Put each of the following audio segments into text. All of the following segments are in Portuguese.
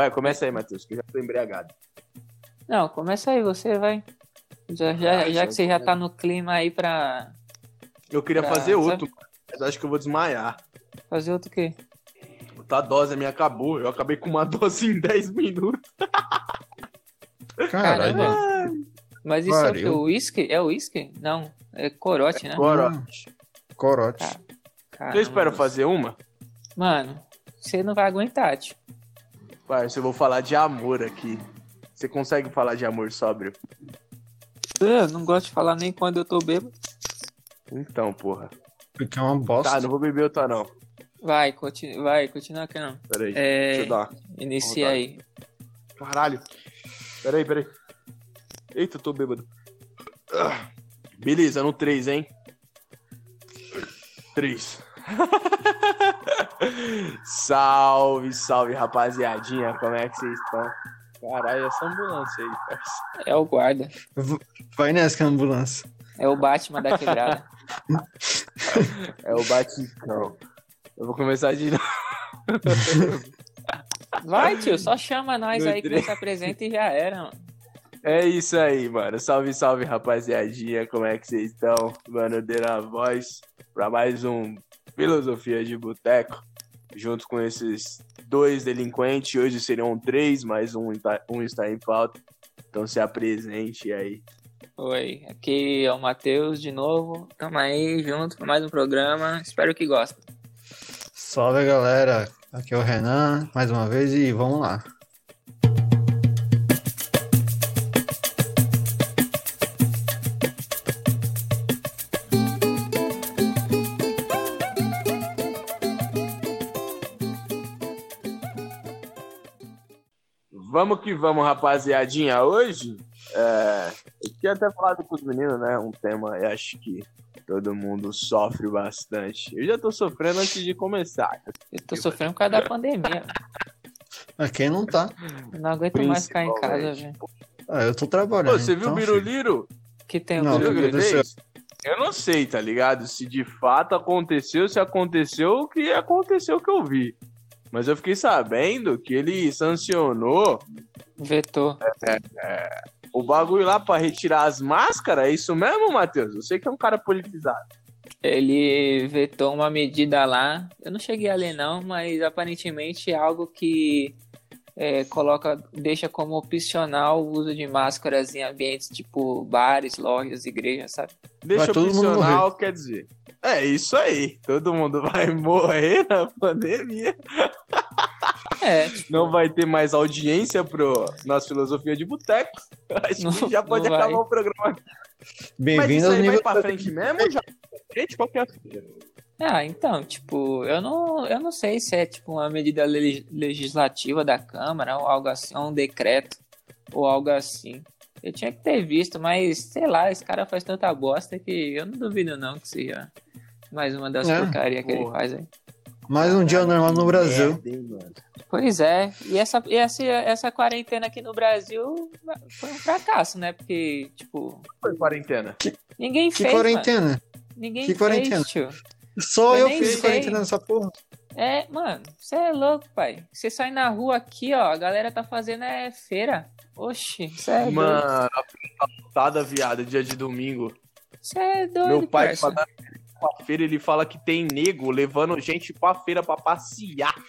Vai, começa aí, Matheus, que eu já tô embriagado. Não, começa aí, você vai. Já, já, Ah, já já que você já tá no clima aí pra Eu queria Pra- fazer outro, sabe? mas acho que eu vou desmaiar. fazer outro quê? Outra dose minha acabou. Eu acabei com uma dose em 10 minutos. Caralho. Mas isso é o? Pariu. O whisky? É o whisky? Não, é corote, né? Agora, Corote. Tá. Caramba. eu espero fazer uma. Mano, você não vai aguentar, tio. Parça, eu vou falar de amor aqui. Você consegue falar de amor sóbrio? Eu não gosto de falar nem quando eu tô bêbado. Então, porra. Porque é uma bosta. Tá, não vou beber outra não. Vai, continua, vai, continua aqui não. Peraí. É, Deixa eu dar. inicia aí. Caralho. Peraí, peraí. Eita, eu tô bêbado. Ah, Beleza, no 3, hein? 3. salve, salve, rapaziadinha. Como é que vocês estão? Caralho, essa ambulância aí, parça. É o guarda. Vai nessa que é a ambulância. É o Batman da quebrada. É o Baticão. Eu vou começar de novo. Vai, tio, só chama nós No aí que tre- você apresenta e já era, mano. É isso aí, mano. Salve, salve, rapaziadinha. Como é que vocês estão? Mano, dê na voz pra mais um Filosofia de Boteco. Junto com esses dois delinquentes. Hoje seriam três, mas um, tá- um está em falta. Então se apresente aí. Oi, aqui é o Matheus de novo. Tamo aí junto com mais um programa. Espero que gostem. Salve galera, aqui é o Renan, mais uma vez e vamos lá. Vamos que vamos, rapaziadinha. Hoje, é, eu tinha até falado com os meninos, né? Um tema, eu acho que todo mundo sofre bastante. Eu já tô sofrendo antes de começar. Eu tô sofrendo por causa da pandemia. Ah, quem não tá? Eu não aguento mais ficar em casa, velho. Ah, eu tô Pô, trabalhando. você viu então, o filho. Biruliro? Que tem o Não, Você viu o que ele aconteceu. fez? Eu não sei, tá ligado? Se de fato aconteceu, se aconteceu, o que aconteceu que eu vi. Mas eu fiquei sabendo que ele sancionou vetor. o bagulho lá pra retirar as máscaras. É isso mesmo, Matheus? Eu sei que é um cara politizado. Ele vetou uma medida lá. Eu não cheguei a ler não, mas aparentemente é algo que é, coloca, deixa como opcional o uso de máscaras em ambientes tipo bares, lojas, igrejas, sabe? Deixa opcional, quer dizer. É isso aí. Todo mundo vai morrer na pandemia. É, tipo, Não vai ter mais audiência pro nossa filosofia de boteco. Acho Não- que já pode não vai. acabar o programa. Bem-vindo ao aí vai nível. pra frente mesmo? Já frente qualquer Ah, então, tipo, eu não, eu não sei se é tipo uma medida le- legislativa da Câmara ou algo assim, ou um decreto ou algo assim. Eu tinha que ter visto, mas sei lá, esse cara faz tanta bosta que eu não duvido não que seja mais uma das É, porcarias que ele faz aí. Mais um dia normal no Brasil. Mano. Pois é, e essa, e essa, essa quarentena aqui no Brasil foi um fracasso, né? Porque, tipo, Foi quarentena. ninguém Que fez, mano. quarentena? Ninguém Que quarentena? fez, tio. Só Eu eu, fiz sei. quarentena nessa porra. É, mano, você é louco, pai. Você sai na rua aqui, ó, a galera tá fazendo é feira. Oxi, você é doido. Mano, a putada, viado, dia de domingo. Você é doido, Meu pai parça. fala pra feira, ele fala que tem nego levando gente pra feira pra passear.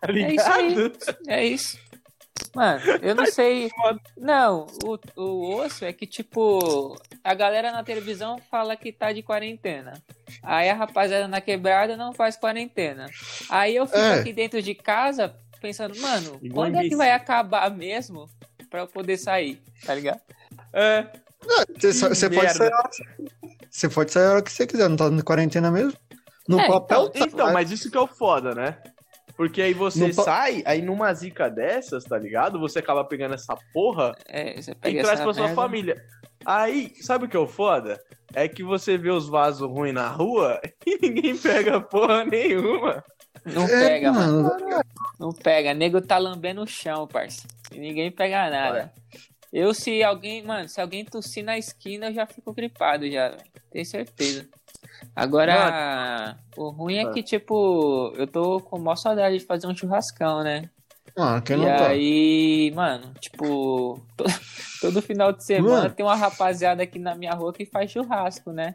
Tá É isso aí. ligado? É isso. Mano, eu não sei. Não, o, o osso é que, tipo, a galera na televisão fala que tá de quarentena. Aí a rapaziada na quebrada não faz quarentena. Aí eu fico É. aqui dentro de casa pensando, mano, Igual quando é que vai acabar mesmo pra eu poder sair? Tá ligado? É. Você, pode sair a hora que- Você pode sair a hora que você quiser, não tá na quarentena mesmo? No É, papel tá. Então, mas isso que é o foda, né? Porque aí você No sai, aí numa zica dessas, tá ligado? Você acaba pegando essa porra É, você e traz pra sua merda. família. Aí, sabe o que é o foda? É que você vê os vasos ruins na rua e ninguém pega porra nenhuma. Não É, pega, mano. mano. Não pega. Nego tá lambendo o chão, parça. E ninguém pega nada. Eu, se alguém, mano, se alguém tossir na esquina, eu já fico gripado já, velho. Tenho certeza. Agora, o ruim é que, tipo, eu tô com maior saudade de fazer um churrascão, né? Mano, quem não e tá? aí, mano, tipo, to- todo final de semana Mano. tem uma rapaziada aqui na minha rua que faz churrasco, né?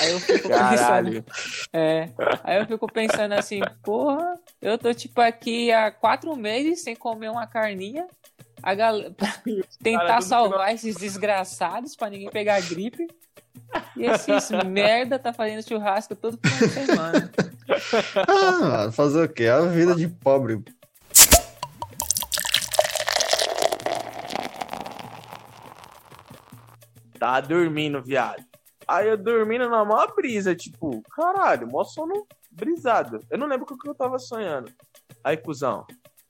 Aí eu fico pensando, Caralho. é, aí eu fico pensando assim, porra, eu tô tipo aqui há quatro meses sem comer uma carninha, a galera, tentar salvar esses desgraçados pra ninguém pegar gripe. E esses merda tá fazendo churrasco todo final de semana. Ah, fazer o quê? É a vida de pobre. Tá dormindo, viado. Aí eu dormindo na maior brisa, tipo, caralho, mó sono brisado. Eu não lembro o que eu tava sonhando. Aí, cuzão,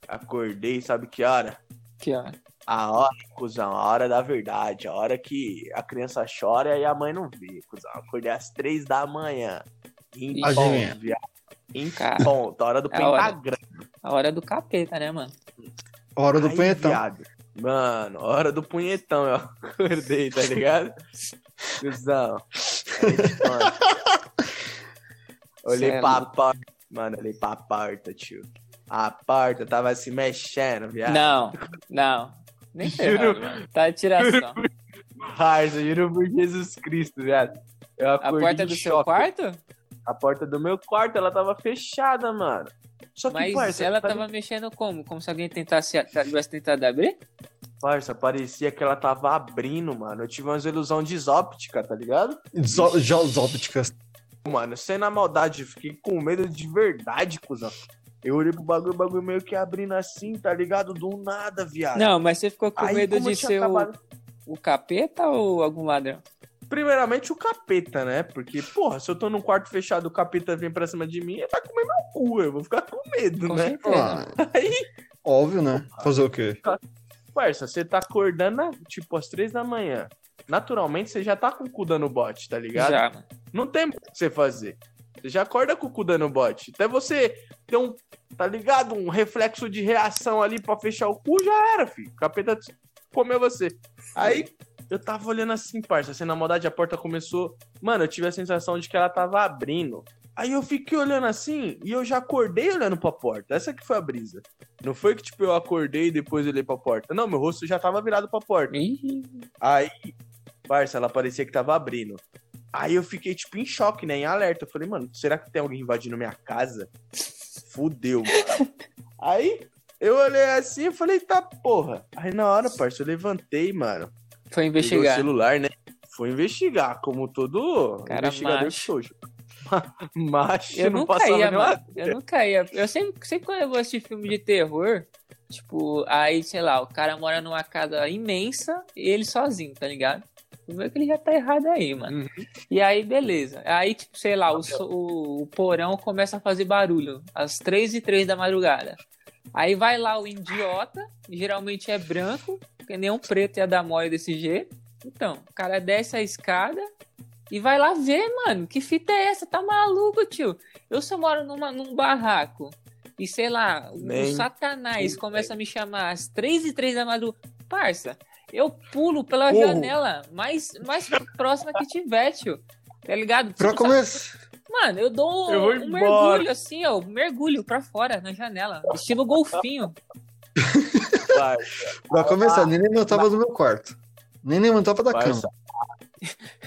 acordei, sabe que hora? Aqui, ó. A hora, cuzão, a hora da verdade, a hora que a criança chora e a mãe não vê, cuzão. Acordei às três da manhã. Em ponto, viado. Em Cara, ponto, a hora do é a hora. pentagrama. A hora do capeta, né, mano? Hora do Aí, punhetão. viado, Mano, hora do punhetão, eu acordei, tá ligado? Cusão. Aí, mano, Olhei Cê é pra louco. porta. Mano, olhei pra porta, tio. A porta tava se mexendo, viado. Não, não. Nem mano. Tá tiração. Parça, juro por Jesus Cristo, viado. Eu A porta do seu quarto? A porta do meu quarto, ela tava fechada, mano. Só que, Mas parça, ela tava mexendo como? Como se alguém tentasse, tivesse tentado abrir? Parça, parecia que ela tava abrindo, mano. Eu tive umas ilusão de tá ligado? Ópticas. Mano, sem na maldade, eu fiquei com medo de verdade, cuzão. Eu olhei pro bagulho, o bagulho meio que abrindo assim, tá ligado? Do nada, viado. Não, mas você ficou com Aí, medo de ser o, acabado- o capeta ou algum ladrão? Primeiramente o capeta, né? Porque, porra, se eu tô num quarto fechado, o capeta vem pra cima de mim, ele vai comer meu cu, eu vou ficar com medo, Com né? Ah, Aí, óbvio, né? Fazer o quê? parça, você tá acordando, tipo, às três da manhã. Naturalmente, você já tá com o cu dando bote, tá ligado? Já. Não tem o que você fazer. Você já acorda com o cu dando bote. Até você ter um, tá ligado? Um reflexo de reação ali pra fechar o cu, já era, filho. O capeta comeu você. Aí, eu tava olhando assim, parça, assim, na maldade, a porta começou... Mano, eu tive a sensação de que ela tava abrindo. Aí eu fiquei olhando assim, e eu já acordei olhando pra porta. Essa que foi a brisa. Não foi que, tipo, eu acordei e depois olhei pra porta. Não, meu rosto já tava virado pra porta. Aí, parça, ela parecia que tava abrindo. Aí eu fiquei, tipo, em choque, né? Em alerta. Eu falei, mano, será que tem alguém invadindo minha casa? Fudeu. Aí, eu olhei assim e falei, tá, porra. Aí na hora, parça, eu levantei, mano. foi Peguei o investigar. celular, né? Foi investigar, como todo Cara investigador macho. sou. macho, Eu não nunca passava ia, mano. Eu nunca ia. Eu sempre, sempre quando eu vou assistir filme de terror, tipo, aí, sei lá, o cara mora numa casa imensa e ele sozinho, tá ligado? Tu vê que ele já tá errado aí, mano. Uhum. E aí, beleza. Aí, tipo, sei lá, o, o, o porão começa a fazer barulho às três e três da madrugada. Aí vai lá o idiota, geralmente é branco, porque nenhum preto ia dar mole desse jeito. Então, o cara desce a escada e vai lá ver, mano. Que fita é essa? Tá maluco, tio? Eu só moro numa, num barraco. E sei lá, o Nem satanás começa a me chamar às três e três da madrugada. Parça, eu pulo pela Corro. janela mais, mais próxima que tiver, tio. Tá ligado? Pra Tipo, começar. Mano, eu dou Eu um embora. mergulho assim, ó. Um mergulho pra fora, na janela. Estilo golfinho. Parça, Pra começar, nem levantava do meu quarto. Nem levantava da cama. parça.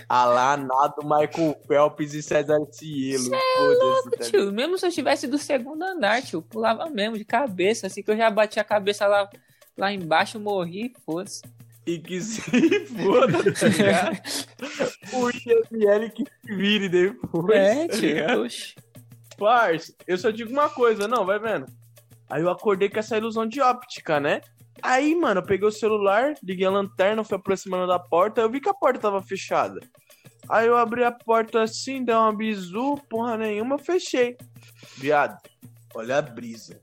Alá, nado, Michael Phelps e César Cielo. Foda-se, tá Tio, mesmo se eu estivesse do segundo andar, tio, pulava mesmo de cabeça, assim que eu já bati a cabeça lá, lá embaixo, morri, foda-se. E que se foda, tá ligado? o IML que se vire depois. É, tá tio. Parça, eu só digo uma coisa, não, vai vendo. Aí eu acordei com essa ilusão de óptica, né? Aí, mano, eu peguei o celular, liguei a lanterna, fui aproximando da porta, eu vi que a porta tava fechada. Aí eu abri a porta assim, dei uma bizu, porra nenhuma, fechei. Viado, olha a brisa.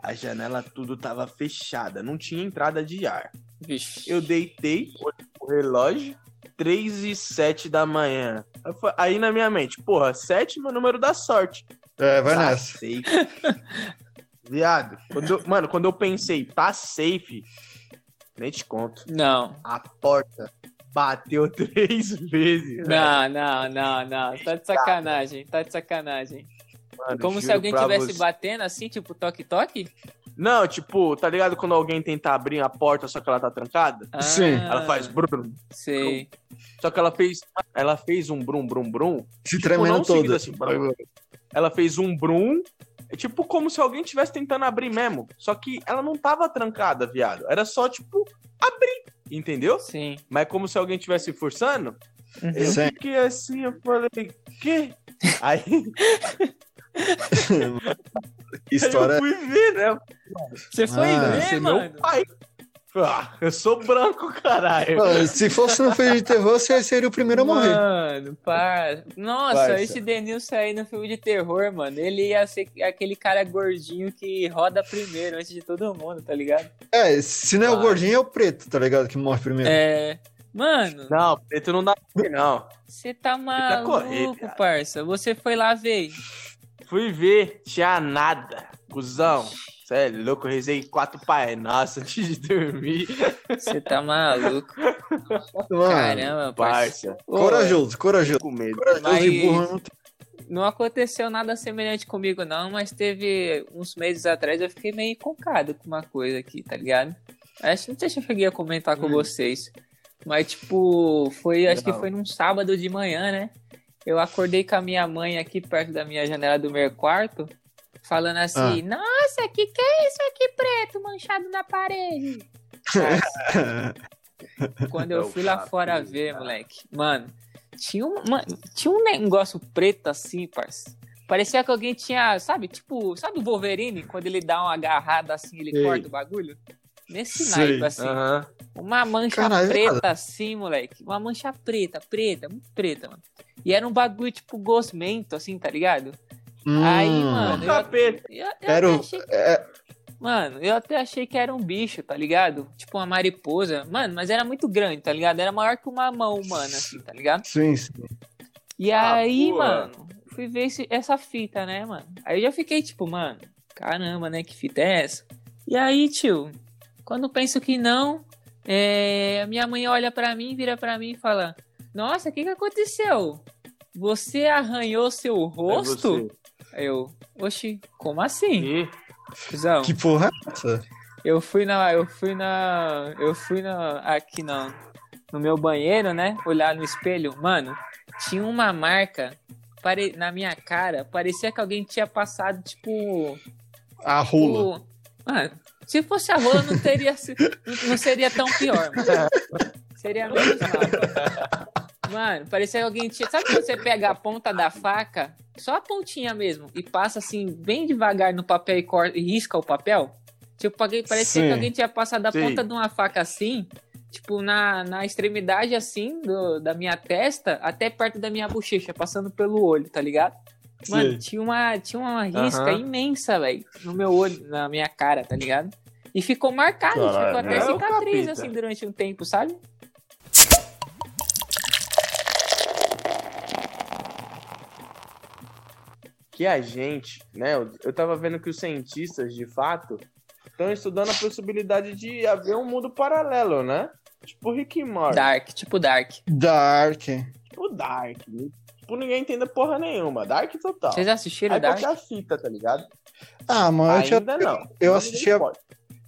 A janela tudo tava fechada, não tinha entrada de ar. Vixe. Eu deitei, olhei pro relógio, 3 e 7 da manhã. Aí na minha mente, porra, 7 é meu número da sorte. É, vai Tá nessa. safe. Viado, quando eu- mano, quando eu pensei, tá safe, nem te conto. Não. A porta bateu três vezes. velho. Não, não, não, não. Tá de sacanagem, tá de sacanagem. Mano, Como se alguém pra tivesse você. batendo assim, tipo toque-toque? Não, tipo, tá ligado quando alguém tenta abrir a porta, só que ela tá trancada? Ah, Sim. Ela faz brum. Sei. Só que ela fez. Ela fez um brum, brum, brum. Se Tipo, tremendo toda. assim. Ela fez um brum. É tipo como se alguém tivesse tentando abrir mesmo. Só que ela não tava trancada, viado. Era só, tipo, abrir. Entendeu? Sim. Mas como se alguém tivesse forçando. Uhum. Eu Sim. fiquei assim, eu falei, quê? Aí Que história eu fui ver, né? Você foi Ah, ver, Esse é mano? meu pai. Ah, eu sou branco, caralho. Mano, se fosse no filme de terror, você seria o primeiro a morrer. Mano, para. Nossa, Parça. esse Denilson aí no filme de terror, mano, ele ia ser aquele cara gordinho que roda primeiro antes de todo mundo, tá ligado? É, se não é o Vai. gordinho, é o preto, tá ligado? Que morre primeiro. É. Mano, Não, preto não dá pra ver, não. você tá maluco, correr, viado. parça. Você foi lá ver. Fui ver, tinha nada. Cusão. Cê é louco, eu rezei quatro pai nossa antes de dormir. Você tá maluco. Mano, Caramba, parça. Parça. Ô, corajoso, corajoso. Com medo. Corajoso Mas- e burro não tem. Não aconteceu nada semelhante comigo, não, mas teve uns meses atrás eu fiquei meio encocado com uma coisa aqui, tá ligado? Acho não sei se eu cheguei a comentar com Hum. vocês. Mas, tipo, foi. Acho que Não. foi num sábado de manhã, né? Eu acordei com a minha mãe aqui perto da minha janela do meu quarto, falando assim: Nossa, que que é isso aqui preto manchado na parede? Quando eu É o fui lá fora ver, moleque, mano, tinha um, tinha um negócio preto assim, parça. Parecia que alguém tinha, sabe, tipo, sabe o Wolverine, quando ele dá uma agarrada assim, ele Sei. corta o bagulho? Nesse Sei. naipe, assim. Uma mancha Caralho, preta assim, moleque. Uma mancha preta, preta, muito preta, mano. E era um bagulho tipo gosmento, assim, tá ligado? Aí, Hum. mano, Um capeta. Eu, eu Era achei é, Mano, eu até achei que era um bicho, tá ligado? Tipo uma mariposa. Mano, mas era muito grande, tá ligado? Era maior que uma mão humana, assim, tá ligado? sim, sim. E Ah, aí, pô. mano, fui ver esse- essa fita, né, mano? Aí eu já fiquei tipo, mano, caramba, né? Que fita é essa? E aí, tio, quando penso que não, é, a minha mãe olha pra mim, vira pra mim e fala: Nossa, o que que aconteceu? Você arranhou seu É rosto? Aí eu, oxi, como assim? E? Que porra é essa? Eu fui na. Eu fui na. Eu fui na. Aqui não. No meu banheiro, né? Olhar no espelho. Mano, tinha uma marca pare, na minha cara. Parecia que alguém tinha passado, tipo. A rola. o- Mano, se fosse a rola, não teria. não- seria tão pior, mano. Seria menos mal. Mano, parecia que alguém tinha. Sabe quando você pega a ponta da faca, só a pontinha mesmo, e passa assim, bem devagar no papel e, corta, e risca o papel? Tipo, parecia Sim. que alguém tinha passado a Sim. ponta de uma faca assim, tipo, na, na extremidade assim do- da minha testa, até perto da minha bochecha, passando pelo olho, tá ligado? Mano, Sim. tinha uma, tinha uma risca Aham. imensa, velho, no meu olho, na minha cara, tá ligado? E ficou marcado, Caralho. ficou até É cicatriz, assim, durante um tempo, sabe? que a gente, né? Eu, eu tava vendo que os cientistas, de fato, estão estudando a possibilidade de haver um mundo paralelo, né? Tipo Rick e Morty. Dark, tipo Dark. Dark. Tipo Dark. Tipo, ninguém entende porra nenhuma. Dark total. Vocês assistiram Aí Dark? qualquer fita, tá ligado? Ah, mas eu, Ainda tinha- não. eu Não assistia-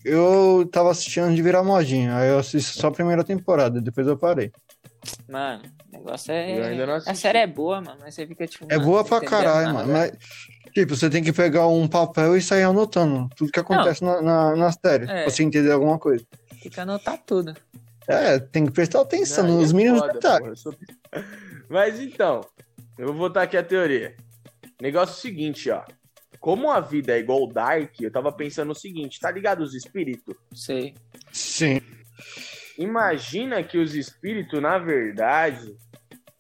eu tava assistindo de virar modinha. Aí eu assisti só a primeira temporada, depois eu parei. Mano, o negócio Eu é. A série é boa, mano, mas você fica tipo. É mano, boa pra caralho, mano. Mas, tipo, você tem que pegar um papel e sair anotando tudo que acontece na, na, na série. É. Pra você entender alguma coisa. Tem que anotar tudo. É, tem que prestar atenção Não, nos é mínimos foda, detalhes. porra, eu sou- Mas então, eu vou botar aqui a teoria. Negócio é o seguinte, ó. Como a vida é igual o Dark, eu tava pensando o seguinte, tá ligado os espíritos? Sei. Sim. Imagina que os espíritos, na verdade,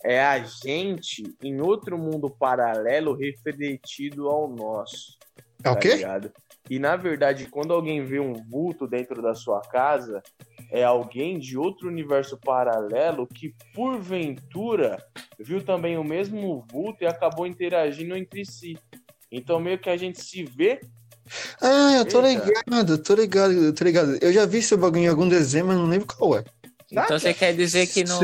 é a gente em outro mundo paralelo refletido ao nosso. É o tá quê? ligado? E na verdade, quando alguém vê um vulto dentro da sua casa, é alguém de outro universo paralelo que, porventura, viu também o mesmo vulto e acabou interagindo entre si. Então, meio que a gente se vê. Ah, eu tô Eita. ligado, tô ligado, eu tô ligado. Eu já vi esse bagulho em algum desenho, mas não lembro qual é. Então você quer dizer que no,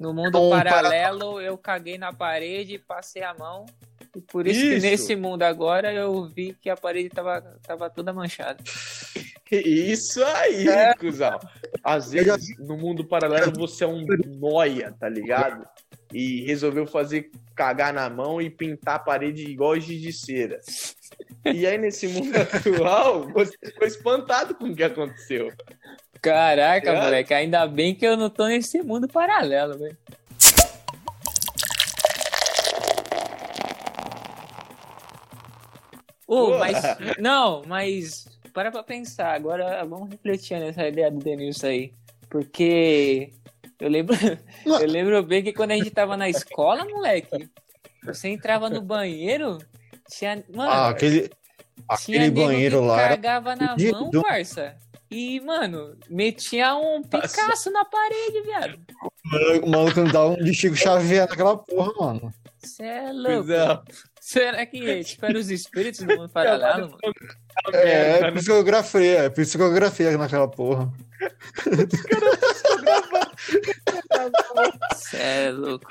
no mundo Um paralelo eu caguei na parede, passei a mão E por isso, Isso. que nesse mundo agora eu vi que a parede tava, tava toda manchada. Isso aí, É. cuzão. Às vezes, no mundo paralelo, você é um noia, tá ligado? E resolveu fazer cagar na mão e pintar a parede igual giz de cera. E aí, nesse mundo atual, você ficou espantado com o que aconteceu. Caraca, É? moleque, ainda bem que eu não tô nesse mundo paralelo, velho. Ô, Pô. mas. Não, mas. Para pra pensar. Agora vamos refletir nessa ideia do Denilson aí. Porque. Eu lembro, eu lembro bem que quando a gente tava na escola, moleque, você entrava no banheiro, tinha. Mano, Ah, aquele, aquele banheiro que lá era Cagava na fedido. mão, parça. E, mano, metia um Picasso na parede, viado. o maluco andava um de Chico Xavier naquela porra, mano. Você é louco. Será que tipo, eram os espíritos do mundo paralelo, mano? É, né? psicografia, é psicografia naquela porra. Você é louco.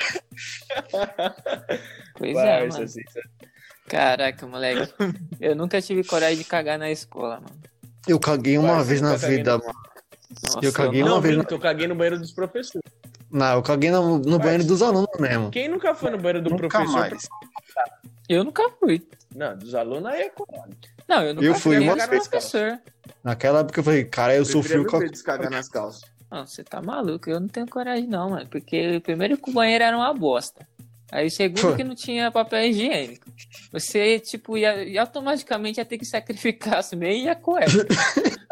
Pois é, Parça, mano. assim, Caraca, moleque. Eu nunca tive coragem de cagar na escola, mano. Eu caguei uma Parça, vez na caguei vida, no- mano. Nossa, Eu caguei não- uma Não, vez minto, eu caguei no banheiro dos professores. Não, eu caguei no, no banheiro dos alunos mesmo. Quem nunca foi no banheiro do Nunca professor? mais. Eu nunca fui. Não, dos alunos aí é coragem. Não, eu nunca Eu fui fui uma vez, professor. Naquela época eu falei, cara, eu sofri o descagar nas calças. Não, você tá maluco. Eu não tenho coragem, não, mano. Porque primeiro que o banheiro era uma bosta. Aí segundo Pô. que não tinha papel higiênico. Você, tipo, ia, ia automaticamente ia ter que sacrificar as meias e a cueca.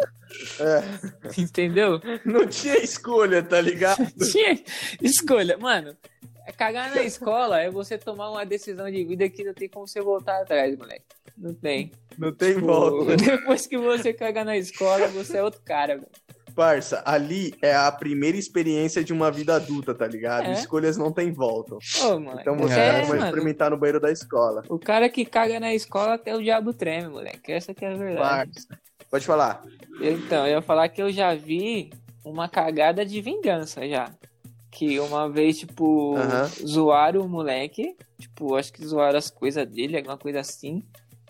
Entendeu? Não tinha escolha, tá ligado? Tinha escolha. Mano, cagar na escola é você tomar uma decisão de vida que não tem como você voltar atrás, moleque. Não tem. Não tem Tipo, volta. Depois que você cagar na escola, você é outro cara, velho. Parça, ali é a primeira experiência de uma vida adulta, tá ligado? É. Escolhas não tem volta. Ô, moleque. Então você É, vai experimentar no banheiro da escola. O cara que caga na escola até o diabo treme, moleque. Essa que é a verdade. Parça. Pode falar. Então, eu ia falar que eu já vi uma cagada de vingança já. Que uma vez, tipo, Aham. zoaram o moleque. Tipo, acho que zoaram as coisas dele, alguma coisa assim.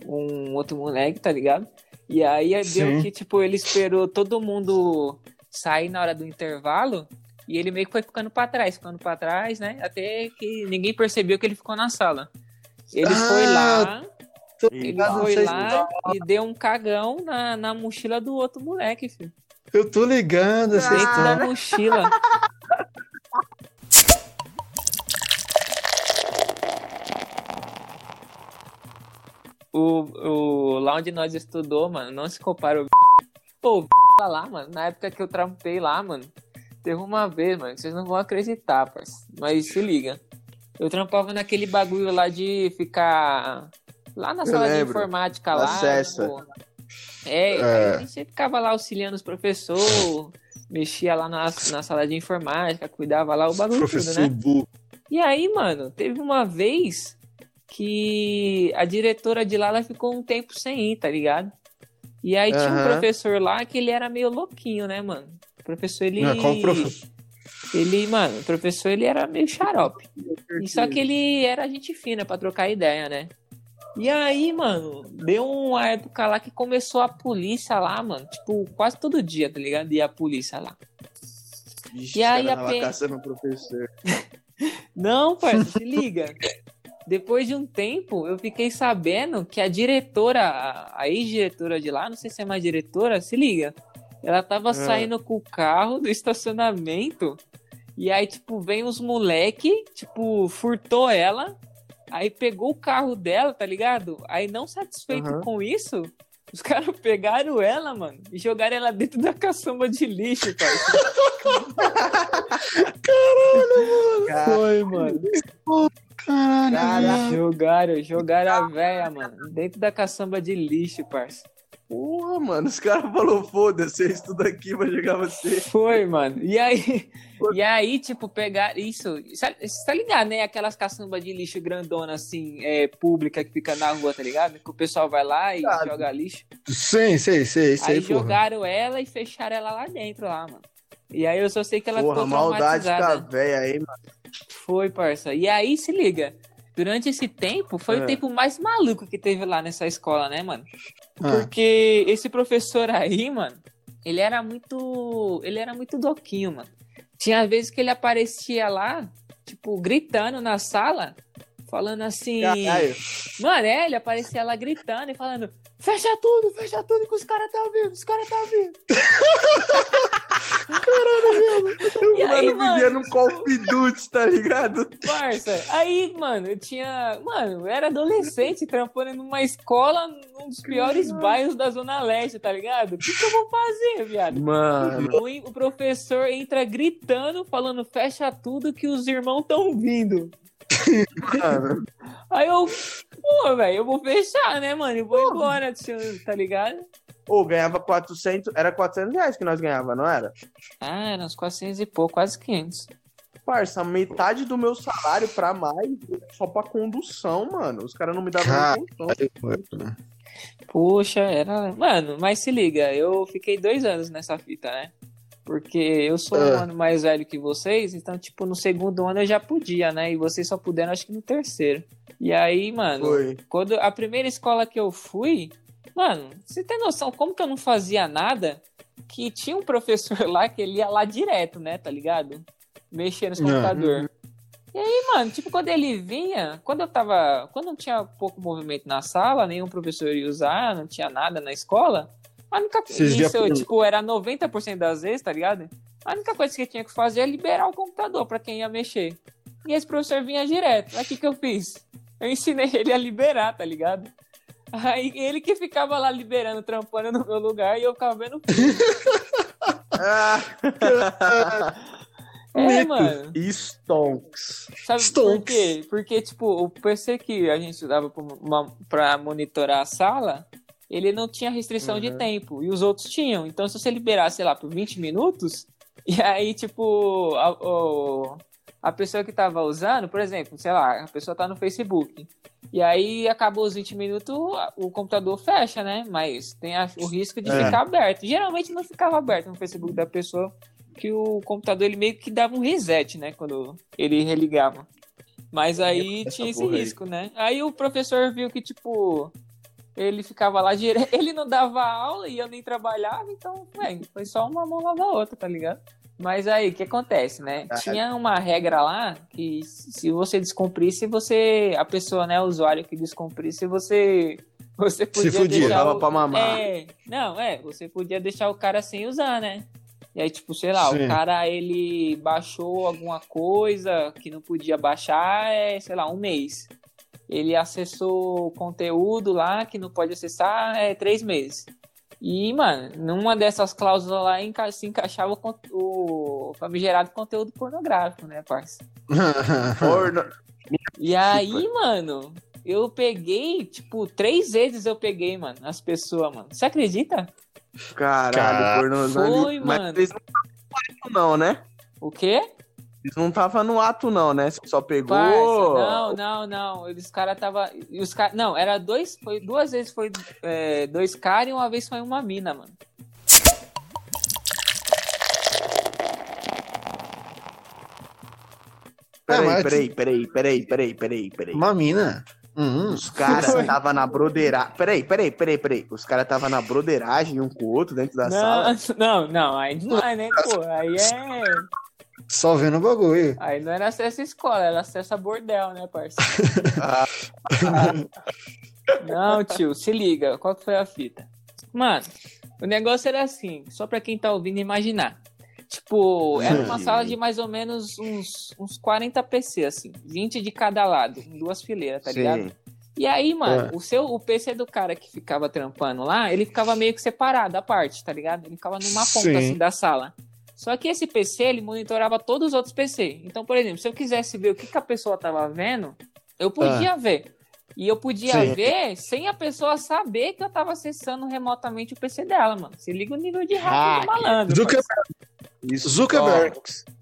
Um outro moleque, tá ligado? E aí deu que, tipo, ele esperou todo mundo sair na hora do intervalo. E ele meio que foi ficando pra trás, ficando pra trás, né? Até que ninguém percebeu que ele ficou na sala. Ele Ah, foi lá, ele foi lá e deu um cagão na, na mochila do outro moleque, filho. Eu tô ligando essa história. da mochila. O, o, lá onde nós estudou, mano, não se compara o Pô, o tá lá, mano, na época que eu trampei lá, mano, teve uma vez, mano, vocês não vão acreditar, parceiro. Mas se liga. Eu trampava naquele bagulho lá de ficar lá na Eu sala de lembro. informática lá. Acessa. É, É. a gente ficava lá auxiliando os professores, mexia lá na, na sala de informática, cuidava lá o bagulho tudo, Professor né? Bu. E aí, mano, teve uma vez que a diretora de lá ela ficou um tempo sem ir, tá ligado? E aí tinha um professor lá que ele era meio louquinho, né, mano? O professor, ele. Não, qual professor? Ele, mano, o professor ele era meio xarope. E só que ele era gente fina pra trocar ideia, né? E aí, mano, deu uma época lá que começou a polícia lá, mano. Tipo, quase todo dia, tá ligado? Ia a polícia lá. Vixe, E aí a pe- caçando o professor. Não, parça, se liga. Depois de um tempo, eu fiquei sabendo que a diretora, a- ex-diretora de lá, não sei se é mais diretora, se liga. Ela tava saindo com o carro do estacionamento e aí, tipo, vem os moleque, tipo, furtou ela, aí pegou o carro dela, tá ligado? Aí, não satisfeito Aham. com isso, os caras pegaram ela, mano, e jogaram ela dentro da caçamba de lixo, parça. Foi, mano. Caralho. Caralho. Jogaram, jogaram a véia, mano, dentro da caçamba de lixo, parça. Porra, mano, os caras falaram, foda-se, eu estudo aqui, vai jogar você. Foi, mano. E aí, e aí tipo, pegar isso. Você tá ligado, né? Aquelas caçambas de lixo grandona, assim, é, pública que fica na rua, tá ligado? Que o pessoal vai lá e joga lixo. Sim, sei, sei, aí sei, porra. jogaram ela e fecharam ela lá dentro, lá, mano. E aí eu só sei que ela Porra, ficou maldade com a traumatizada. véia aí, mano. Foi, parça. E aí, se liga. Durante esse tempo, foi É. o tempo mais maluco que teve lá nessa escola, né, mano? Ah, Porque esse professor aí, mano, ele era muito. Ele era muito doquinho, mano. Tinha vezes que ele aparecia lá, tipo, gritando na sala, falando assim. Caralho. Mano, é, ele aparecia lá gritando e falando: fecha tudo, fecha tudo que os caras tá vindo, os caras tá vindo. E aí, mano, vivia mano, no Call of Duty, tá ligado? Parça, aí, mano, eu tinha. Mano, eu era adolescente trampando numa escola num dos piores bairros da Zona Leste, tá ligado? O que, que eu vou fazer, viado? Mano. O, o professor entra gritando, falando, fecha tudo que os irmãos estão vindo. Mano. Aí eu, pô, velho, eu vou fechar, né, mano? Eu vou embora, tio, tá ligado? Ô, ganhava 400, era 400 reais que nós ganhava, não era? Ah, eram uns 400 e pouco, quase 500. Parça, metade do meu salário pra mais só pra condução, mano. Os caras não me davam nem condição. Puxa, era. Mano, mas se liga, eu fiquei dois anos nessa fita, né? Porque eu sou um Ah. ano mais velho que vocês, então, tipo, no segundo ano eu já podia, né? E vocês só puderam, acho que no terceiro. E aí, mano, Foi. quando a primeira escola que eu fui, mano, você tem noção como que eu não fazia nada? Que tinha um professor lá que ele ia lá direto, né? Tá ligado? Mexer nos Ah. computadores. E aí, mano, tipo, quando ele vinha, quando eu tava. Quando não tinha pouco movimento na sala, nenhum professor ia usar, não tinha nada na escola. A única via Isso, por- tipo, era 90% das vezes, tá ligado? A única coisa que tinha que fazer é liberar o computador pra quem ia mexer. E esse professor vinha direto. Aí o que, que eu fiz? Eu ensinei ele a liberar, tá ligado? Aí ele que ficava lá liberando, trampando no meu lugar e eu ficava vendo. É, mano. Stonks. Sabe por Stonks. quê? Porque, tipo, o PC que a gente usava pra uma- pra monitorar a sala, ele não tinha restrição de Uhum. tempo. E os outros tinham. Então, se você liberasse, sei lá, por 20 minutos, e aí, tipo, a, o- a pessoa que tava usando, por exemplo, sei lá, a pessoa tá no Facebook. E aí acabou os 20 minutos, o computador fecha, né? Mas tem a- o risco de É. ficar aberto. Geralmente não ficava aberto no Facebook da pessoa, que o computador ele meio que dava um reset, né? Quando ele religava. Mas aí Essa tinha esse porra aí. risco, né? Aí o professor viu que, tipo, ele ficava lá direto, ele não dava aula e eu nem trabalhava, então, velho, foi só uma mão lava a outra, tá ligado? Mas aí, o que acontece, né? Caralho. Tinha uma regra lá que se você descumprisse, você, a pessoa, né, o usuário que descumprisse, você você podia fudia. deixar Dava o, pra mamar. É, não, é, você podia deixar o cara sem usar, né? E aí, tipo, sei lá, Sim. o cara, ele baixou alguma coisa que não podia baixar, é, sei lá, um mês. Ele acessou conteúdo lá que não pode acessar, é três meses. E, mano, numa dessas cláusulas lá enca- se encaixava o, o famigerado conteúdo pornográfico, né, parça? Porno. E aí, mano, eu peguei, tipo, três vezes eu peguei, mano, as pessoas, mano. Você acredita? Caralho, Cara, porno. foi, mas mano. não não, né? O quê? Eles não estavam no ato, não, né? Você só pegou. Parça, não, não, não. Eles cara tava. E os cara, não, era dois. Foi duas vezes foi é, dois caras e uma vez foi uma mina, mano. Peraí, É, mas- peraí, peraí, peraí, peraí, peraí, peraí. Uma mina. Hum, Os caras estavam na broderagem. Peraí, peraí, peraí, peraí. Os caras estavam na broderagem um com o outro dentro da sala. Não, não, não, aí não é, né, pô? Aí é. Só vendo o bagulho. Aí não era acesso à escola, era acesso a bordel, né, parceiro? Ah. Não, tio, se liga, qual que foi a fita? Mano, o negócio era assim, só pra quem tá ouvindo imaginar. Tipo, era uma sala de mais ou menos uns, uns 40 PC, assim, 20 de cada lado, em duas fileiras, tá ligado? Sim. E aí, mano, É. o seu o PC do cara que ficava trampando lá, ele ficava meio que separado, à parte, tá ligado? Ele ficava numa ponta Sim. assim da sala. Só que esse PC, ele monitorava todos os outros PC. Então, por exemplo, se eu quisesse ver o que, que a pessoa tava vendo, eu podia ver. E eu podia Sim. ver sem a pessoa saber que eu tava acessando remotamente o PC dela, mano. Se liga o nível de hack do malandro. Zucker- parceiro. Isso, Zuckerberg.